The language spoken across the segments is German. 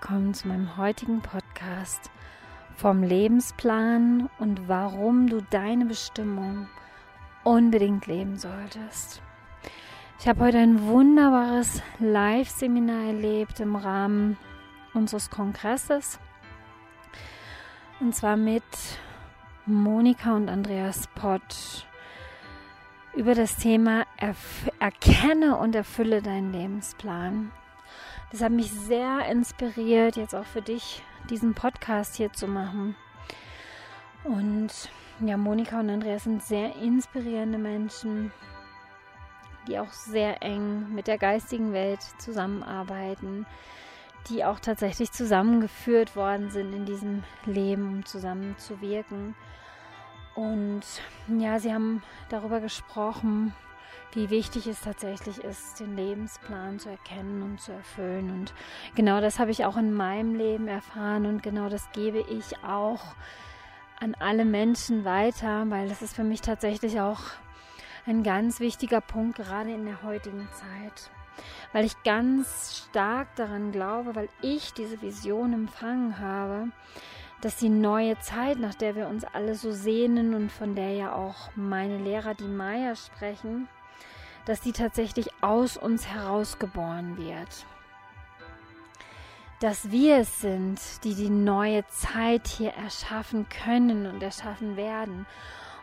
willkommen zu meinem heutigen Podcast vom Lebensplan und warum du deine Bestimmung unbedingt leben solltest. Ich habe heute ein wunderbares Live-Seminar erlebt im Rahmen unseres Kongresses und zwar mit Monika und Andreas Pott über das Thema Erkenne und erfülle deinen Lebensplan. Das hat mich sehr inspiriert, jetzt auch für dich diesen Podcast hier zu machen. Und ja, Monika und Andreas sind sehr inspirierende Menschen, die auch sehr eng mit der geistigen Welt zusammenarbeiten, die auch tatsächlich zusammengeführt worden sind in diesem Leben, um zusammen zu wirken. Und ja, sie haben darüber gesprochen, wie wichtig es tatsächlich ist, den Lebensplan zu erkennen und zu erfüllen. Und genau das habe ich auch in meinem Leben erfahren und genau das gebe ich auch an alle Menschen weiter, weil das ist für mich tatsächlich auch ein ganz wichtiger Punkt, gerade in der heutigen Zeit. Weil ich ganz stark daran glaube, weil ich diese Vision empfangen habe, dass die neue Zeit, nach der wir uns alle so sehnen und von der ja auch meine Lehrer, die Maya, sprechen, dass die tatsächlich aus uns herausgeboren wird. Dass wir es sind, die die neue Zeit hier erschaffen können und erschaffen werden.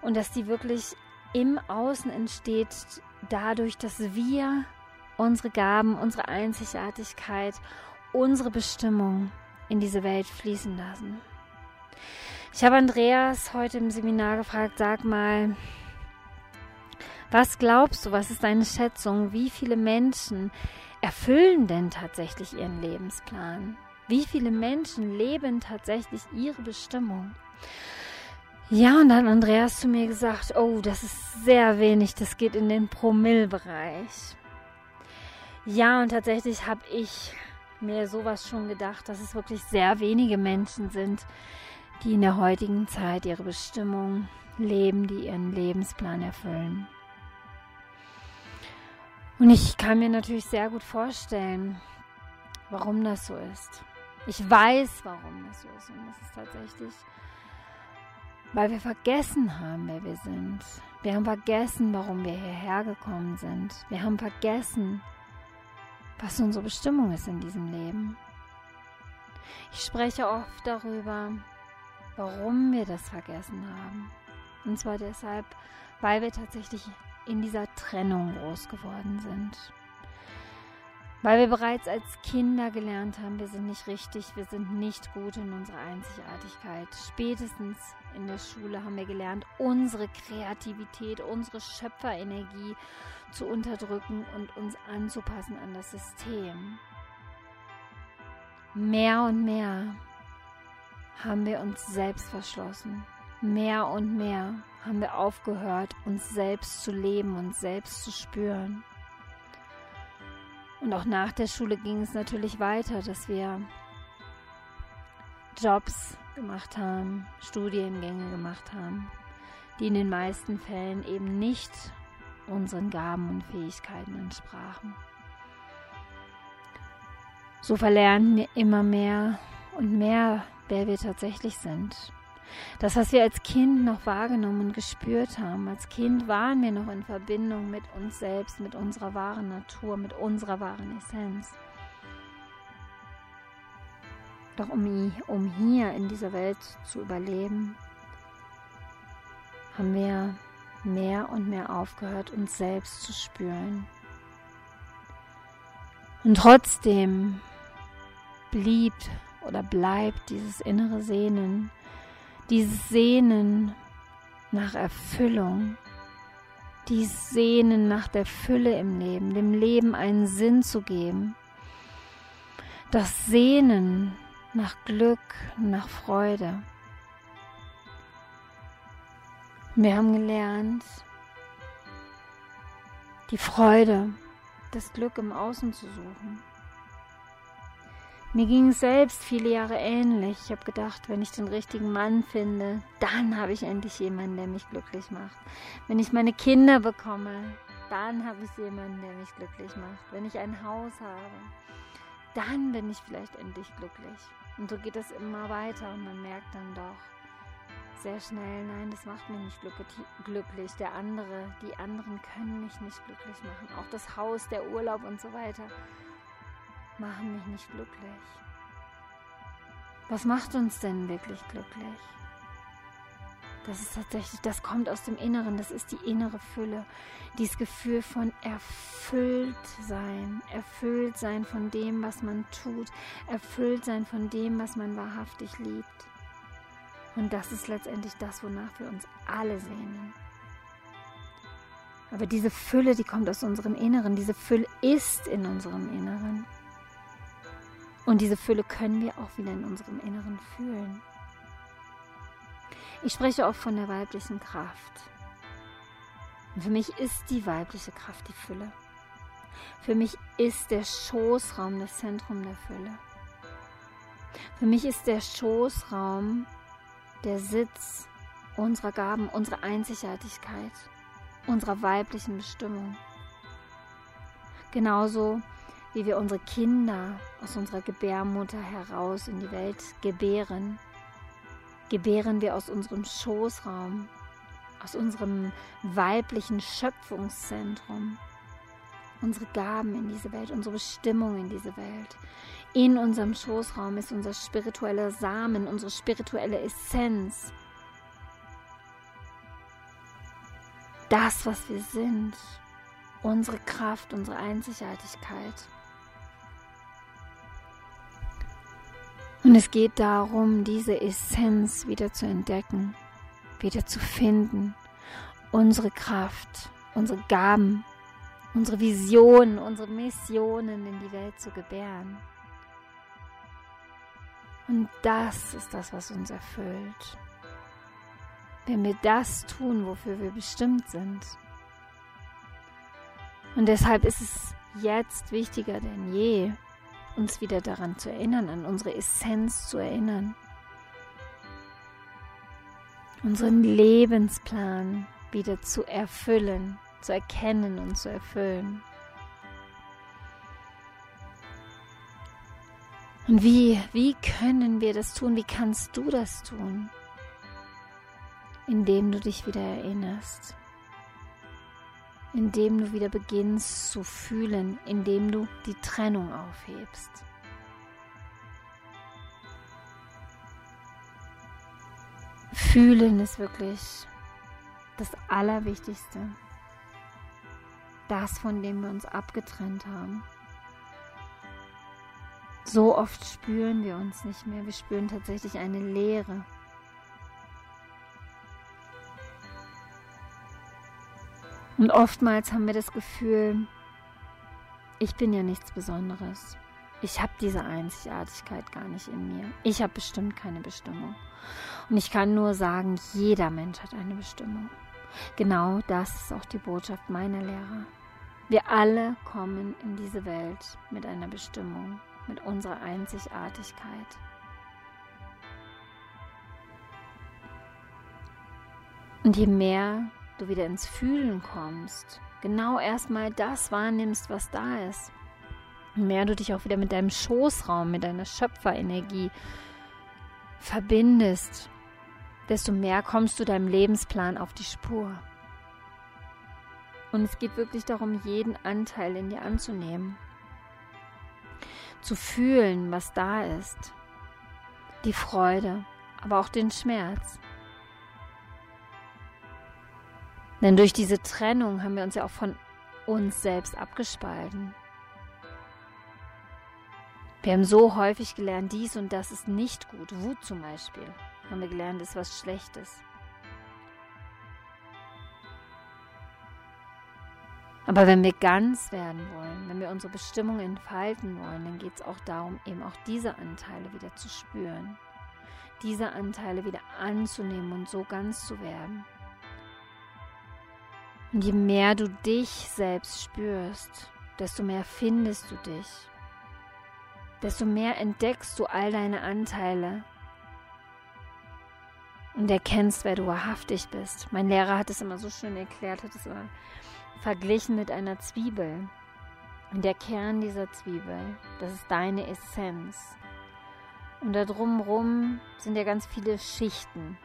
Und dass die wirklich im Außen entsteht, dadurch, dass wir unsere Gaben, unsere Einzigartigkeit, unsere Bestimmung in diese Welt fließen lassen. Ich habe Andreas heute im Seminar gefragt, sag mal, was glaubst du, was ist deine Schätzung? Wie viele Menschen erfüllen denn tatsächlich ihren Lebensplan? Wie viele Menschen leben tatsächlich ihre Bestimmung? Ja, und dann Andreas zu mir gesagt, oh, das ist sehr wenig, das geht in den Promillbereich. Ja, und tatsächlich habe ich mir sowas schon gedacht, dass es wirklich sehr wenige Menschen sind, die in der heutigen Zeit ihre Bestimmung leben, die ihren Lebensplan erfüllen. Und ich kann mir natürlich sehr gut vorstellen, warum das so ist. Ich weiß, warum das so ist. Und das ist tatsächlich, weil wir vergessen haben, wer wir sind. Wir haben vergessen, warum wir hierher gekommen sind. Wir haben vergessen, was unsere Bestimmung ist in diesem Leben. Ich spreche oft darüber, warum wir das vergessen haben. Und zwar deshalb, weil wir tatsächlich in dieser Trennung groß geworden sind. Weil wir bereits als Kinder gelernt haben, wir sind nicht richtig, wir sind nicht gut in unserer Einzigartigkeit. Spätestens in der Schule haben wir gelernt, unsere Kreativität, unsere Schöpferenergie zu unterdrücken und uns anzupassen an das System. Mehr und mehr haben wir uns selbst verschlossen. Mehr und mehr haben wir aufgehört, uns selbst zu leben und selbst zu spüren. Und auch nach der Schule ging es natürlich weiter, dass wir Jobs gemacht haben, Studiengänge gemacht haben, die in den meisten Fällen eben nicht unseren Gaben und Fähigkeiten entsprachen. So verlernen wir immer mehr und mehr, wer wir tatsächlich sind das, was wir als Kind noch wahrgenommen und gespürt haben. Als Kind waren wir noch in Verbindung mit uns selbst, mit unserer wahren Natur, mit unserer wahren Essenz. Doch um, um hier in dieser Welt zu überleben, haben wir mehr und mehr aufgehört, uns selbst zu spüren. Und trotzdem blieb oder bleibt dieses innere Sehnen dieses Sehnen nach Erfüllung, dieses Sehnen nach der Fülle im Leben, dem Leben einen Sinn zu geben, das Sehnen nach Glück, nach Freude. Wir haben gelernt, die Freude, das Glück im Außen zu suchen. Mir ging es selbst viele Jahre ähnlich. Ich habe gedacht, wenn ich den richtigen Mann finde, dann habe ich endlich jemanden, der mich glücklich macht. Wenn ich meine Kinder bekomme, dann habe ich jemanden, der mich glücklich macht. Wenn ich ein Haus habe, dann bin ich vielleicht endlich glücklich. Und so geht es immer weiter und man merkt dann doch sehr schnell, nein, das macht mich nicht glücklich. Der andere, die anderen können mich nicht glücklich machen. Auch das Haus, der Urlaub und so weiter machen mich nicht glücklich. Was macht uns denn wirklich glücklich? Das ist tatsächlich, das kommt aus dem Inneren, das ist die innere Fülle. Dieses Gefühl von erfüllt sein, erfüllt sein von dem, was man tut, erfüllt sein von dem, was man wahrhaftig liebt. Und das ist letztendlich das, wonach wir uns alle sehnen. Aber diese Fülle, die kommt aus unserem Inneren, diese Fülle ist in unserem Inneren. Und diese Fülle können wir auch wieder in unserem Inneren fühlen. Ich spreche auch von der weiblichen Kraft. Und für mich ist die weibliche Kraft die Fülle. Für mich ist der Schoßraum das Zentrum der Fülle. Für mich ist der Schoßraum der Sitz unserer Gaben, unserer Einzigartigkeit, unserer weiblichen Bestimmung. Genauso wie wir unsere Kinder aus unserer Gebärmutter heraus in die Welt gebären, gebären wir aus unserem Schoßraum, aus unserem weiblichen Schöpfungszentrum unsere Gaben in diese Welt, unsere Bestimmung in diese Welt. In unserem Schoßraum ist unser spiritueller Samen, unsere spirituelle Essenz. Das, was wir sind, unsere Kraft, unsere Einzigartigkeit. Und es geht darum, diese Essenz wieder zu entdecken, wieder zu finden, unsere Kraft, unsere Gaben, unsere Visionen, unsere Missionen in die Welt zu gebären. Und das ist das, was uns erfüllt. Wenn wir das tun, wofür wir bestimmt sind. Und deshalb ist es jetzt wichtiger denn je, uns wieder daran zu erinnern, an unsere Essenz zu erinnern, unseren Lebensplan wieder zu erfüllen, zu erkennen und zu erfüllen. Und wie, wie können wir das tun? Wie kannst du das tun? Indem du dich wieder erinnerst indem du wieder beginnst zu fühlen, indem du die Trennung aufhebst. Fühlen ist wirklich das Allerwichtigste. Das, von dem wir uns abgetrennt haben. So oft spüren wir uns nicht mehr. Wir spüren tatsächlich eine Leere. Und oftmals haben wir das Gefühl, ich bin ja nichts Besonderes. Ich habe diese Einzigartigkeit gar nicht in mir. Ich habe bestimmt keine Bestimmung. Und ich kann nur sagen, jeder Mensch hat eine Bestimmung. Genau das ist auch die Botschaft meiner Lehrer. Wir alle kommen in diese Welt mit einer Bestimmung, mit unserer Einzigartigkeit. Und je mehr du wieder ins Fühlen kommst, genau erstmal das wahrnimmst, was da ist. Je mehr du dich auch wieder mit deinem Schoßraum, mit deiner Schöpferenergie verbindest, desto mehr kommst du deinem Lebensplan auf die Spur. Und es geht wirklich darum, jeden Anteil in dir anzunehmen, zu fühlen, was da ist, die Freude, aber auch den Schmerz. Denn durch diese Trennung haben wir uns ja auch von uns selbst abgespalten. Wir haben so häufig gelernt, dies und das ist nicht gut. Wut zum Beispiel haben wir gelernt, ist was Schlechtes. Aber wenn wir ganz werden wollen, wenn wir unsere Bestimmung entfalten wollen, dann geht es auch darum, eben auch diese Anteile wieder zu spüren, diese Anteile wieder anzunehmen und so ganz zu werden. Und je mehr du dich selbst spürst, desto mehr findest du dich. Desto mehr entdeckst du all deine Anteile und erkennst, wer du wahrhaftig bist. Mein Lehrer hat es immer so schön erklärt, hat es immer verglichen mit einer Zwiebel. Und der Kern dieser Zwiebel, das ist deine Essenz. Und da drumherum sind ja ganz viele Schichten,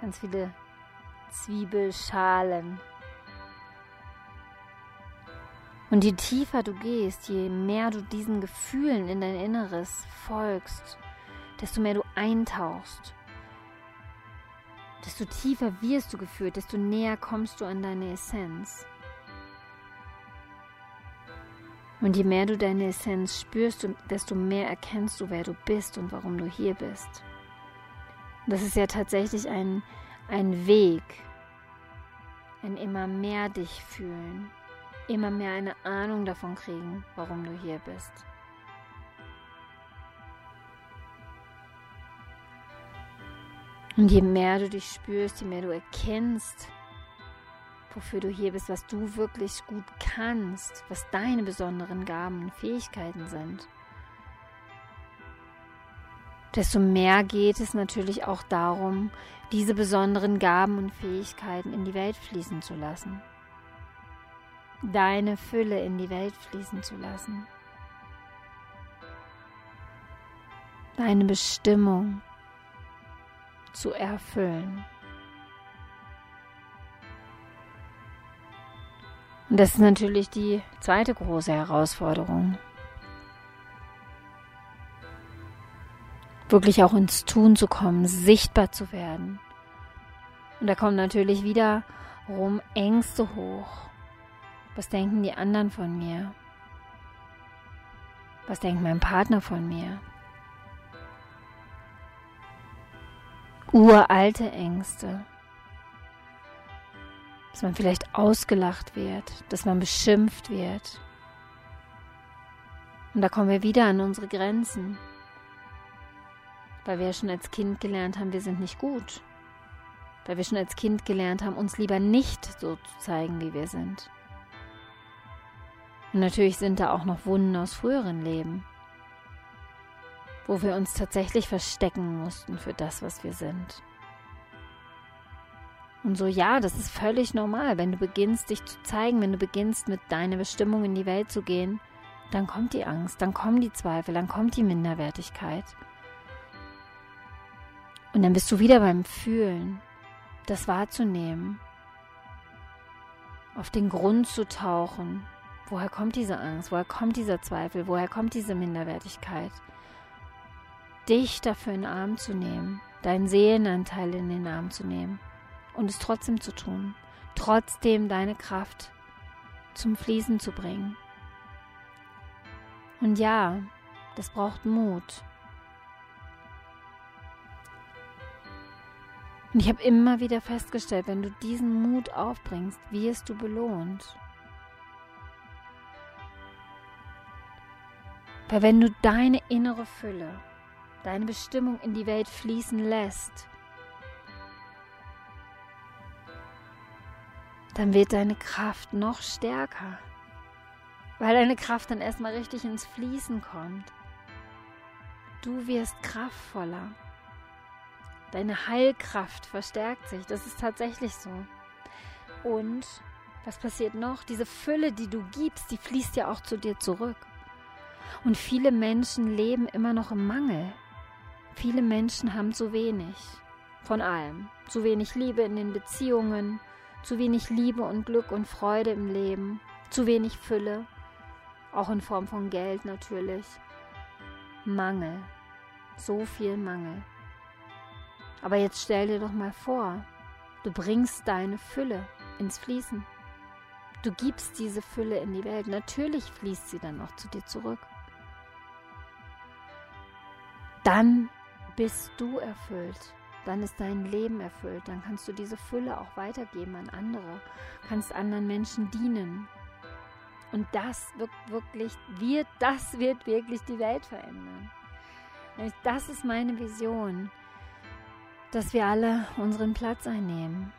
ganz viele Zwiebelschalen. Und je tiefer du gehst, je mehr du diesen Gefühlen in dein Inneres folgst, desto mehr du eintauchst, desto tiefer wirst du geführt, desto näher kommst du an deine Essenz. Und je mehr du deine Essenz spürst, desto mehr erkennst du, wer du bist und warum du hier bist. das ist ja tatsächlich ein, ein Weg, ein immer mehr dich fühlen, immer mehr eine Ahnung davon kriegen, warum du hier bist. Und je mehr du dich spürst, je mehr du erkennst, wofür du hier bist, was du wirklich gut kannst, was deine besonderen Gaben und Fähigkeiten sind, desto mehr geht es natürlich auch darum, diese besonderen Gaben und Fähigkeiten in die Welt fließen zu lassen. Deine Fülle in die Welt fließen zu lassen. Deine Bestimmung zu erfüllen. Und das ist natürlich die zweite große Herausforderung. Wirklich auch ins Tun zu kommen, sichtbar zu werden. Und da kommen natürlich wieder rum Ängste hoch. Was denken die anderen von mir? Was denkt mein Partner von mir? Uralte Ängste dass man vielleicht ausgelacht wird, dass man beschimpft wird. Und da kommen wir wieder an unsere Grenzen, weil wir schon als Kind gelernt haben, wir sind nicht gut, weil wir schon als Kind gelernt haben, uns lieber nicht so zu zeigen, wie wir sind. Und natürlich sind da auch noch Wunden aus früheren Leben, wo wir uns tatsächlich verstecken mussten für das, was wir sind. Und so, ja, das ist völlig normal. Wenn du beginnst, dich zu zeigen, wenn du beginnst, mit deiner Bestimmung in die Welt zu gehen, dann kommt die Angst, dann kommen die Zweifel, dann kommt die Minderwertigkeit. Und dann bist du wieder beim Fühlen, das wahrzunehmen, auf den Grund zu tauchen. Woher kommt diese Angst? Woher kommt dieser Zweifel? Woher kommt diese Minderwertigkeit? Dich dafür in den Arm zu nehmen, deinen Seelenanteil in den Arm zu nehmen und es trotzdem zu tun, trotzdem deine Kraft zum Fließen zu bringen. Und ja, das braucht Mut. Und ich habe immer wieder festgestellt, wenn du diesen Mut aufbringst, wirst du belohnt. Weil wenn du deine innere Fülle, deine Bestimmung in die Welt fließen lässt, dann wird deine Kraft noch stärker, weil deine Kraft dann erstmal richtig ins Fließen kommt. Du wirst kraftvoller. Deine Heilkraft verstärkt sich. Das ist tatsächlich so. Und was passiert noch? Diese Fülle, die du gibst, die fließt ja auch zu dir zurück. Und viele Menschen leben immer noch im Mangel. Viele Menschen haben zu wenig von allem. Zu wenig Liebe in den Beziehungen, zu wenig Liebe und Glück und Freude im Leben, zu wenig Fülle, auch in Form von Geld natürlich. Mangel, so viel Mangel. Aber jetzt stell dir doch mal vor, du bringst deine Fülle ins Fließen. Du gibst diese Fülle in die Welt. Natürlich fließt sie dann auch zu dir zurück. Dann bist du erfüllt dann ist dein Leben erfüllt, dann kannst du diese Fülle auch weitergeben an andere, kannst anderen Menschen dienen. Und das wird wirklich, wird, das wird wirklich die Welt verändern. Das ist meine Vision, dass wir alle unseren Platz einnehmen.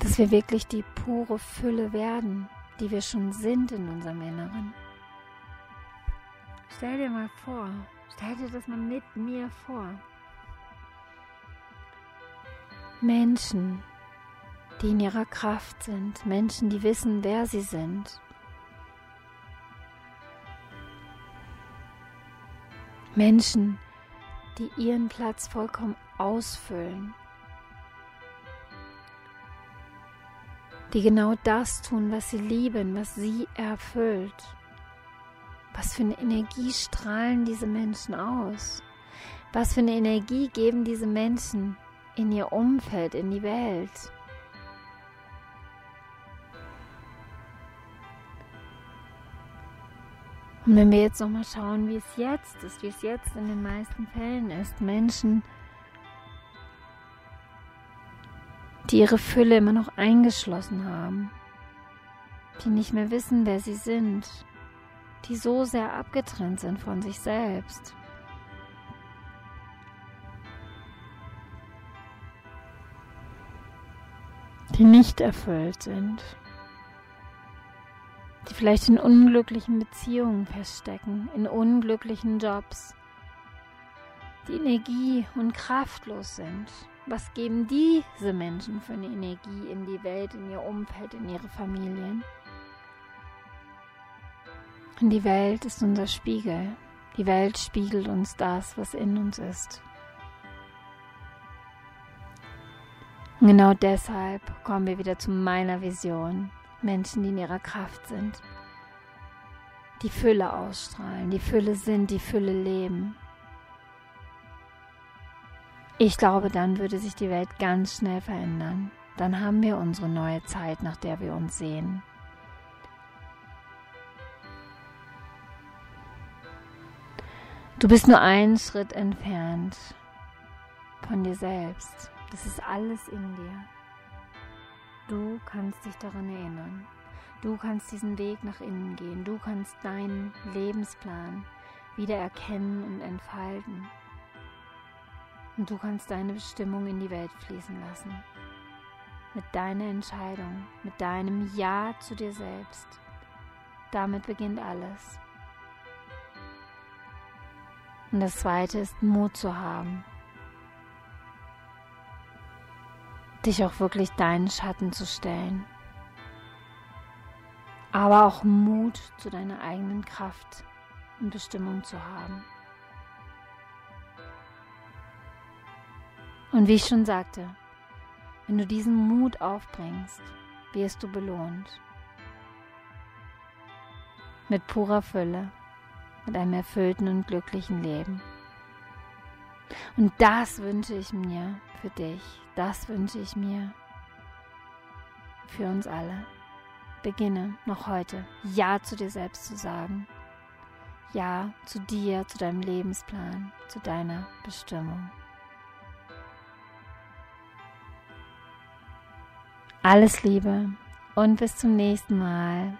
Dass wir wirklich die pure Fülle werden, die wir schon sind in unserem Inneren. Stell dir mal vor, stell dir das mal mit mir vor. Menschen, die in ihrer Kraft sind, Menschen, die wissen, wer sie sind. Menschen, die ihren Platz vollkommen ausfüllen, die genau das tun, was sie lieben, was sie erfüllt. Was für eine Energie strahlen diese Menschen aus? Was für eine Energie geben diese Menschen in ihr Umfeld, in die Welt? Und wenn wir jetzt nochmal schauen, wie es jetzt ist, wie es jetzt in den meisten Fällen ist, Menschen, die ihre Fülle immer noch eingeschlossen haben, die nicht mehr wissen, wer sie sind, die so sehr abgetrennt sind von sich selbst. die nicht erfüllt sind die vielleicht in unglücklichen Beziehungen feststecken, in unglücklichen Jobs, die Energie und kraftlos sind. Was geben diese Menschen für eine Energie in die Welt, in ihr Umfeld, in ihre Familien? Und die Welt ist unser Spiegel. Die Welt spiegelt uns das, was in uns ist. Und genau deshalb kommen wir wieder zu meiner Vision. Menschen, die in ihrer Kraft sind, die Fülle ausstrahlen, die Fülle sind, die Fülle leben. Ich glaube, dann würde sich die Welt ganz schnell verändern. Dann haben wir unsere neue Zeit, nach der wir uns sehen. Du bist nur einen Schritt entfernt von dir selbst. Das ist alles in dir. Du kannst dich daran erinnern. Du kannst diesen Weg nach innen gehen. Du kannst deinen Lebensplan wieder erkennen und entfalten. Und du kannst deine Bestimmung in die Welt fließen lassen. Mit deiner Entscheidung, mit deinem Ja zu dir selbst. Damit beginnt alles. Und das Zweite ist Mut zu haben. dich auch wirklich deinen Schatten zu stellen. Aber auch Mut zu deiner eigenen Kraft und Bestimmung zu haben. Und wie ich schon sagte, wenn du diesen Mut aufbringst, wirst du belohnt. Mit purer Fülle, mit einem erfüllten und glücklichen Leben. Und das wünsche ich mir für dich. Das wünsche ich mir für uns alle. Beginne noch heute Ja zu dir selbst zu sagen. Ja zu dir, zu deinem Lebensplan, zu deiner Bestimmung. Alles Liebe und bis zum nächsten Mal.